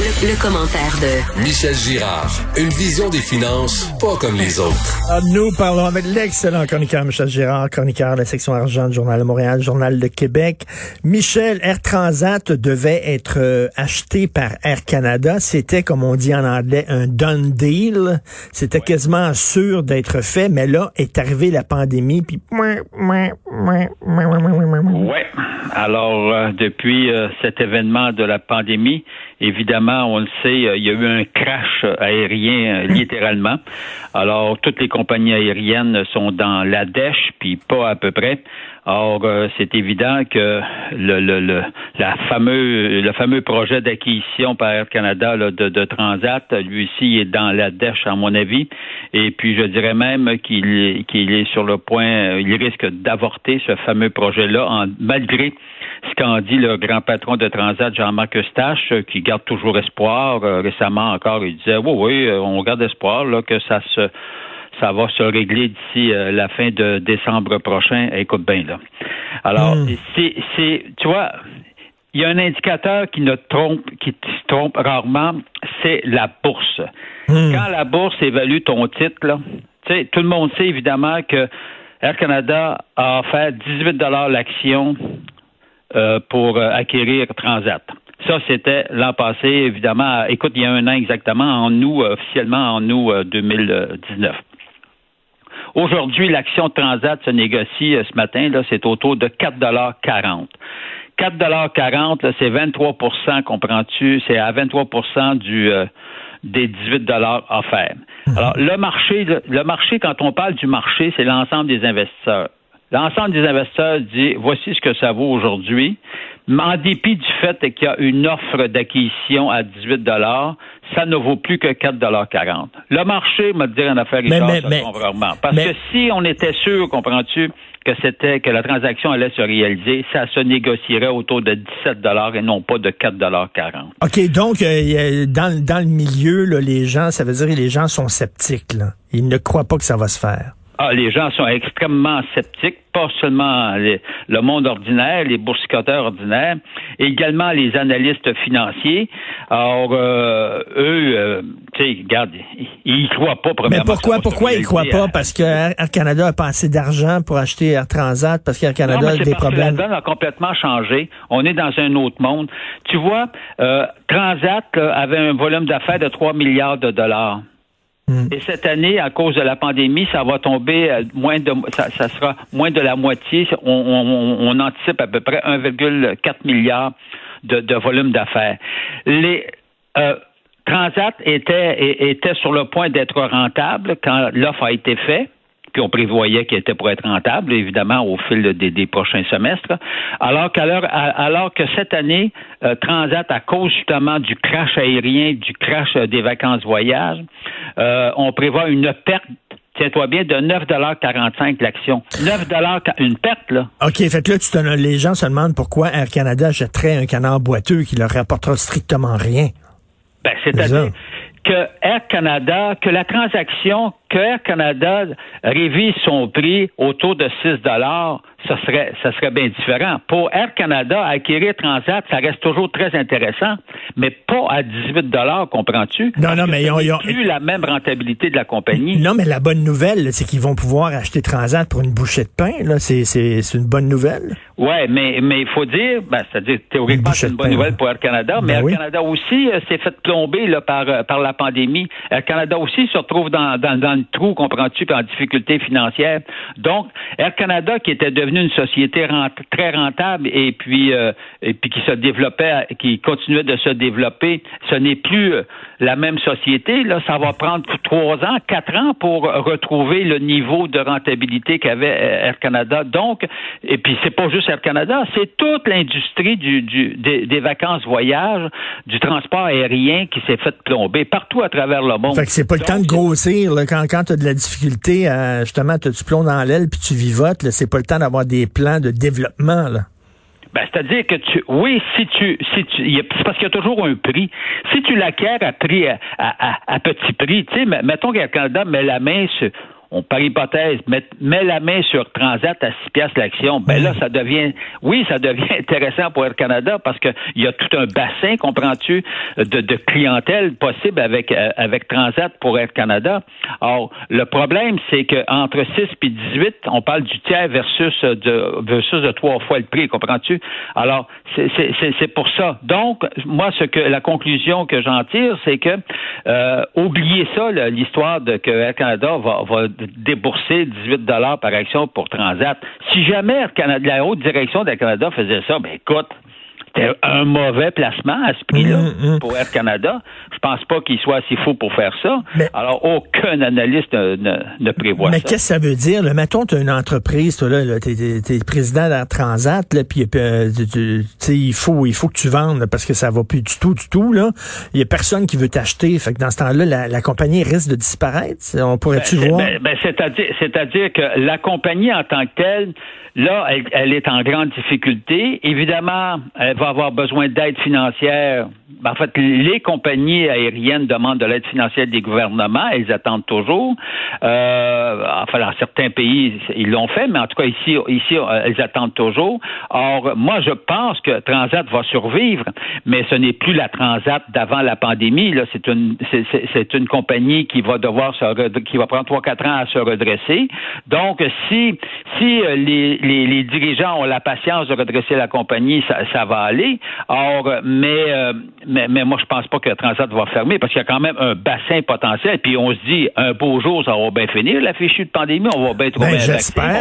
Le, commentaire de Michel Girard. Une vision des finances pas comme les autres. Ah, nous parlons avec l'excellent chroniqueur Michel Girard, chroniqueur de la section argent du Journal de Montréal, Journal de Québec. Michel, Air Transat devait être euh, acheté par Air Canada. C'était, comme on dit en anglais, un done deal. C'était quasiment sûr d'être fait, mais là est arrivée la pandémie, puis... Ouais. Alors, euh, depuis euh, cet événement de la pandémie, Évidemment, on le sait, euh, il y a eu un crash aérien euh, littéralement. Alors, toutes les compagnies aériennes sont dans la dèche, puis pas à peu près. Or, euh, c'est évident que le, le, le, la fameux, le fameux projet d'acquisition par Air Canada de, de, Transat, lui aussi, est dans la dèche, à mon avis. Et puis, je dirais même qu'il qu'il est sur le point, il risque d'avorter ce fameux projet-là, malgré qu'en dit le grand patron de Transat, Jean-Marc Eustache, qui garde toujours espoir. Euh, récemment encore, il disait oui, oui, euh, on garde espoir là, que ça se ça va se régler d'ici euh, la fin de décembre prochain. Écoute bien là. Alors, hmm. c'est, tu vois, il y a un indicateur qui ne trompe, qui se trompe rarement, c'est la bourse. Hmm. Quand la bourse évalue ton titre, là, tout le monde sait évidemment que Air Canada a offert 18 l'action pour acquérir Transat. Ça, c'était l'an passé, évidemment. Écoute, il y a un an exactement, en août, officiellement en août 2019. Euh, Aujourd'hui, l'action de Transat se négocie euh, ce matin, là, c'est autour de 4,40 4,40 c'est 23% comprends-tu? C'est à 23 du, euh, des 18 offerts. Mhm. Alors, le marché, le marché, quand on parle du marché, c'est l'ensemble des investisseurs. L'ensemble des investisseurs dit voici ce que ça vaut aujourd'hui. Mais en dépit du fait qu'il y a une offre d'acquisition à 18 ça ne vaut plus que 4,40 Le marché, m'a dit en affaire Richard, mais, mais, Parce que si on était sûr, comprends-tu, que c'était que la transaction allait se réaliser, ça se négocierait autour de 17 et non pas de 4,40 OK, donc euh, dans, dans le milieu, les gens, ça veut dire que les gens sont sceptiques. Là. Ils ne croient pas que ça va se faire. Ah, les gens sont extrêmement sceptiques, pas seulement le monde ordinaire, les boursicoteurs ordinaires, également les analystes financiers. Alors, euh, eux, euh, tu sais, regarde, ils y croient pas. Mais pourquoi, pourquoi ils croient pas? Parce que Air Canada a pas assez d'argent pour acheter Air Transat, parce qu'Air Canada a des problèmes. la donne a complètement changé. On est dans un autre monde. Tu vois, euh, Transat avait un volume d'affaires de 3 milliards de dollars. Mm. Et cette année, à cause de la pandémie, ça va tomber euh, moins de, ça, sera moins de la moitié. On, anticipe à peu près 1,4 milliard de, volume d'affaires. Les euh, Transat était, était sur le point d'être rentable quand l'offre a été faite qu'on prévoyait qu'il était pour être rentable, évidemment, au fil des, prochains semestres. Alors, alors que cette année, euh, Transat, à cause justement du crash aérien, du crash des vacances voyage, euh, on prévoit une perte tiens-toi bien, de 9,45 l'action. 9 une perte, là. OK, fait que là, tu te, les gens se demandent pourquoi Air Canada jetterait un canard boiteux qui leur rapportera strictement rien. Ben, c'est-à-dire que Air Canada, que la transaction, que Air Canada révise son prix autour de 6 dollars, ça serait, ça serait bien différent. Pour Air Canada, acquérir Transat, ça reste toujours très intéressant, mais pas à 18 dollars, comprends-tu? Non, non, mais ils ont, plus la même rentabilité de la compagnie. Non, mais la bonne nouvelle, c'est qu'ils vont pouvoir acheter Transat pour une bouchée de pain. Là, c'est, c'est, une bonne nouvelle. Ouais, mais mais il faut dire, ben, c'est-à-dire théoriquement c'est une bonne nouvelle pour Air Canada, mais ben Air Canada aussi euh, s'est fait plomber là, par euh, par la pandémie. Air Canada aussi se retrouve dans dans, dans le trou, comprends-tu, en difficulté financière. Donc Air Canada qui était devenu une société très rentable et puis euh, et puis qui se développait, qui continuait de se développer. Ce n'est plus euh, la même société. Là, ça va prendre trois ans, quatre ans pour retrouver le niveau de rentabilité qu'avait euh, Air Canada. Donc, et puis c'est pas juste Air Canada, c'est toute l'industrie du, du des, vacances voyages, du transport aérien qui s'est fait plomber partout à travers le monde. Fait que c'est pas le temps de grossir là, quand quand tu as de la difficulté, justement, tu plombes dans l'aile puis tu vivotes. C'est pas le temps d'avoir des plans de développement, là. Ben, c'est-à-dire que tu, oui, si tu, si tu, c'est parce qu'il y a toujours un prix. Si tu l'acquiers à prix, à, petit prix, tu sais, mettons qu'Air Canada met la main sur, on par hypothèse, met, met la main sur Transat à 6 piastres l'action, ben là, ça devient, oui, ça devient intéressant pour Air Canada parce qu'il y a tout un bassin, comprends-tu, de, de, clientèle possible avec, euh, avec Transat pour Air Canada. Or, le problème, c'est qu'entre 6 et 18, on parle du tiers versus de, versus de trois fois le prix, comprends-tu? Alors, c'est pour ça. Donc, moi, ce que la conclusion que j'en tire, c'est que euh, oubliez ça, l'histoire de que Air Canada va, va débourser 18 dollars par action pour Transat. Si jamais la haute direction d'Air Canada faisait ça, ben écoute, c'était un mauvais placement à ce prix-là mm, mm. pour Air Canada. Je pense pas qu'il soit assez fou pour faire ça. Alors, aucun analyste ne, ne, prévoit mais ça. Mais qu'est-ce que ça veut dire? Là, mettons, tu as une entreprise, toi, là, tu es, président d'Air Transat, là, puis euh, il, faut, il faut que tu vendes parce que ça va plus du tout, du tout. Là. Il y a personne qui veut t'acheter. Fait que dans ce temps-là, la, compagnie risque de disparaître. On pourrait-tu ben, voir? Ben, ben, c'est-à-dire, c'est-à-dire que la compagnie en tant que telle, là, elle, elle est en grande difficulté. Évidemment, elle va avoir besoin d'aide financière. En fait, les compagnies aériennes demandent de l'aide financière des gouvernements. Elles attendent toujours. Euh, enfin, dans certains pays, ils l'ont fait, mais en tout cas, ici, ici, elles attendent toujours. Or, moi, je pense que Transat va survivre, mais ce n'est plus la Transat d'avant la pandémie. C'est une, c'est, une compagnie qui va devoir se, qui va prendre trois, quatre ans à se redresser. Donc, si, si euh, les dirigeants ont la patience de redresser la compagnie, ça, ça va aller. Or, mais, euh, mais, mais, moi, je pense pas que Transat va fermer parce qu'il y a quand même un bassin potentiel. Puis on se dit, un beau jour, ça va bien finir, la fichue de pandémie. On va bien trouver ben,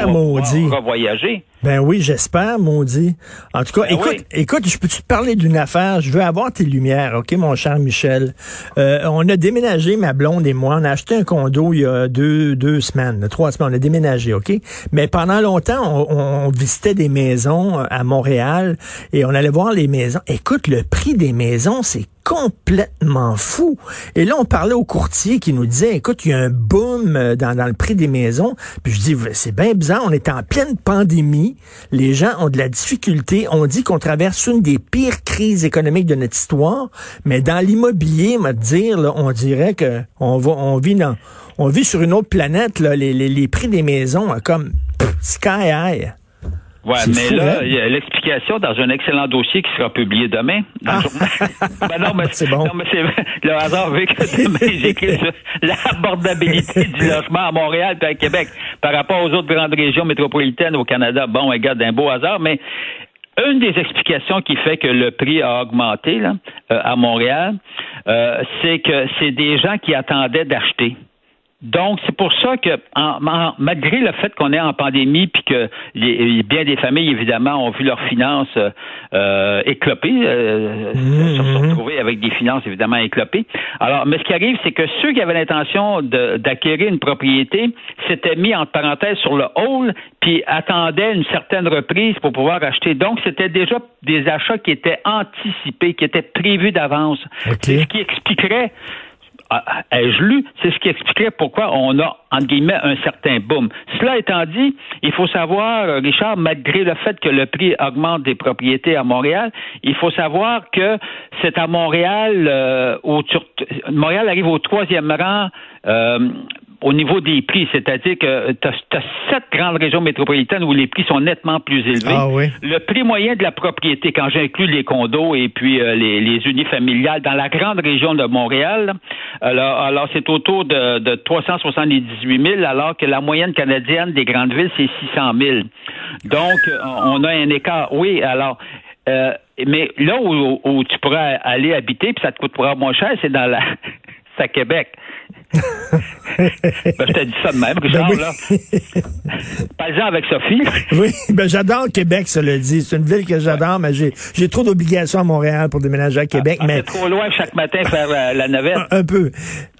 maudit. On va voyager. Ben oui, j'espère, maudit. En tout cas, ben écoute, écoute, je peux te parler d'une affaire? Je veux avoir tes lumières, OK, mon cher Michel? Euh, on a déménagé, ma blonde et moi. On a acheté un condo il y a deux, deux semaines, trois semaines. On a déménagé, OK? Mais pendant longtemps, on, on visitait des maisons à Montréal et on allait voir les maisons. Écoute, le prix des maisons, c'est complètement fou. Et là, on parlait au courtier qui nous disait, écoute, il y a un boom euh, dans, le prix des maisons. Puis je dis, c'est bien bizarre, on est en pleine pandémie, les gens ont de la difficulté, on dit qu'on traverse une des pires crises économiques de notre histoire, mais dans l'immobilier, on dire, on dirait que on va, on vit dans, vit sur une autre planète, les, prix des maisons, comme sky high. Ouais, mais là, hein? il y a l'explication dans un excellent dossier qui sera publié demain. Dans ah. ben non, mais c'est bon. Non, mais c'est le hasard veut que demain j'écris sur l'abordabilité du logement à Montréal et à Québec par rapport aux autres grandes régions métropolitaines au Canada. Bon, regarde, un beau hasard, mais une des explications qui fait que le prix a augmenté là, euh, à Montréal, euh, c'est que c'est des gens qui attendaient d'acheter. Donc, c'est pour ça que, malgré le fait qu'on est en pandémie, puis que bien des familles, évidemment, ont vu leurs finances euh, écloper, euh, mmh, se retrouver avec des finances, évidemment, éclopées. Alors, mais ce qui arrive, c'est que ceux qui avaient l'intention d'acquérir une propriété s'étaient mis, entre parenthèses, sur le hall, puis attendaient une certaine reprise pour pouvoir acheter. Donc, c'était déjà des achats qui étaient anticipés, qui étaient prévus d'avance. C'est ce qui expliquerait ai-je lu, c'est ce qui expliquerait pourquoi on a, entre guillemets, un certain boom. Cela étant dit, il faut savoir, Richard, malgré le fait que le prix augmente des propriétés à Montréal, il faut savoir que c'est à Montréal, euh, où Montréal arrive au troisième rang euh, au niveau des prix, c'est-à-dire que tu as, sept grandes régions métropolitaines où les prix sont nettement plus élevés. Ah Le prix moyen de la propriété, quand j'inclus les condos et puis euh, les, les unifamiliales dans la grande région de Montréal, alors, alors c'est autour de, de 378 000, alors que la moyenne canadienne des grandes villes, c'est 600 000. Donc, on a un écart. Oui, alors... Euh, mais là où, où, tu pourrais aller habiter, puis ça te coûtera moins cher, c'est dans la, c'est à Québec. Ben, je t'ai dit ça de même, Richard, ben oui. là. avec Sophie? oui, ben j'adore Québec, ça le dit. C'est une ville que j'adore, mais j'ai, trop d'obligations à Montréal pour déménager à Québec. Ah, mais trop loin chaque matin faire euh, la navette? Un, peu.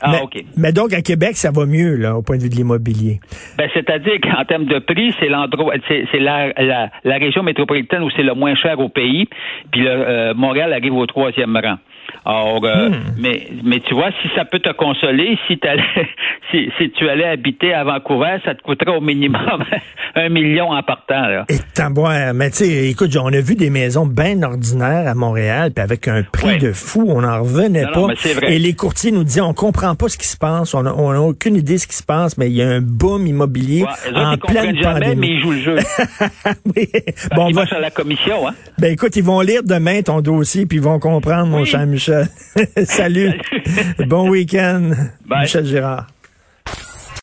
Ah, mais, OK. Mais donc, à Québec, ça va mieux, là, au point de vue de l'immobilier. Ben, c'est-à-dire qu'en termes de prix, c'est l'endroit, c'est, c'est la, la, la, région métropolitaine où c'est le moins cher au pays. Puis le, euh, Montréal arrive au troisième rang. Euh, mais, mais tu vois, si ça peut te consoler, si, si, si tu allais habiter à Vancouver, ça te coûterait au minimum un million en partant. Là. Et mais tu sais, écoute, on a vu des maisons bien ordinaires à Montréal, puis avec un prix de fou, on n'en revenait pas. Et les courtiers nous disaient, on comprend pas ce qui se passe, on n'a aucune idée de ce qui se passe, mais il y a un boom immobilier en pleine pandémie. Jamais, mais ils jouent le jeu. oui. bon, va... à la commission. Hein? Ben écoute, ils vont lire demain ton dossier, puis ils vont comprendre, mon cher Michel. Salut. bon week-end, Michel Girard.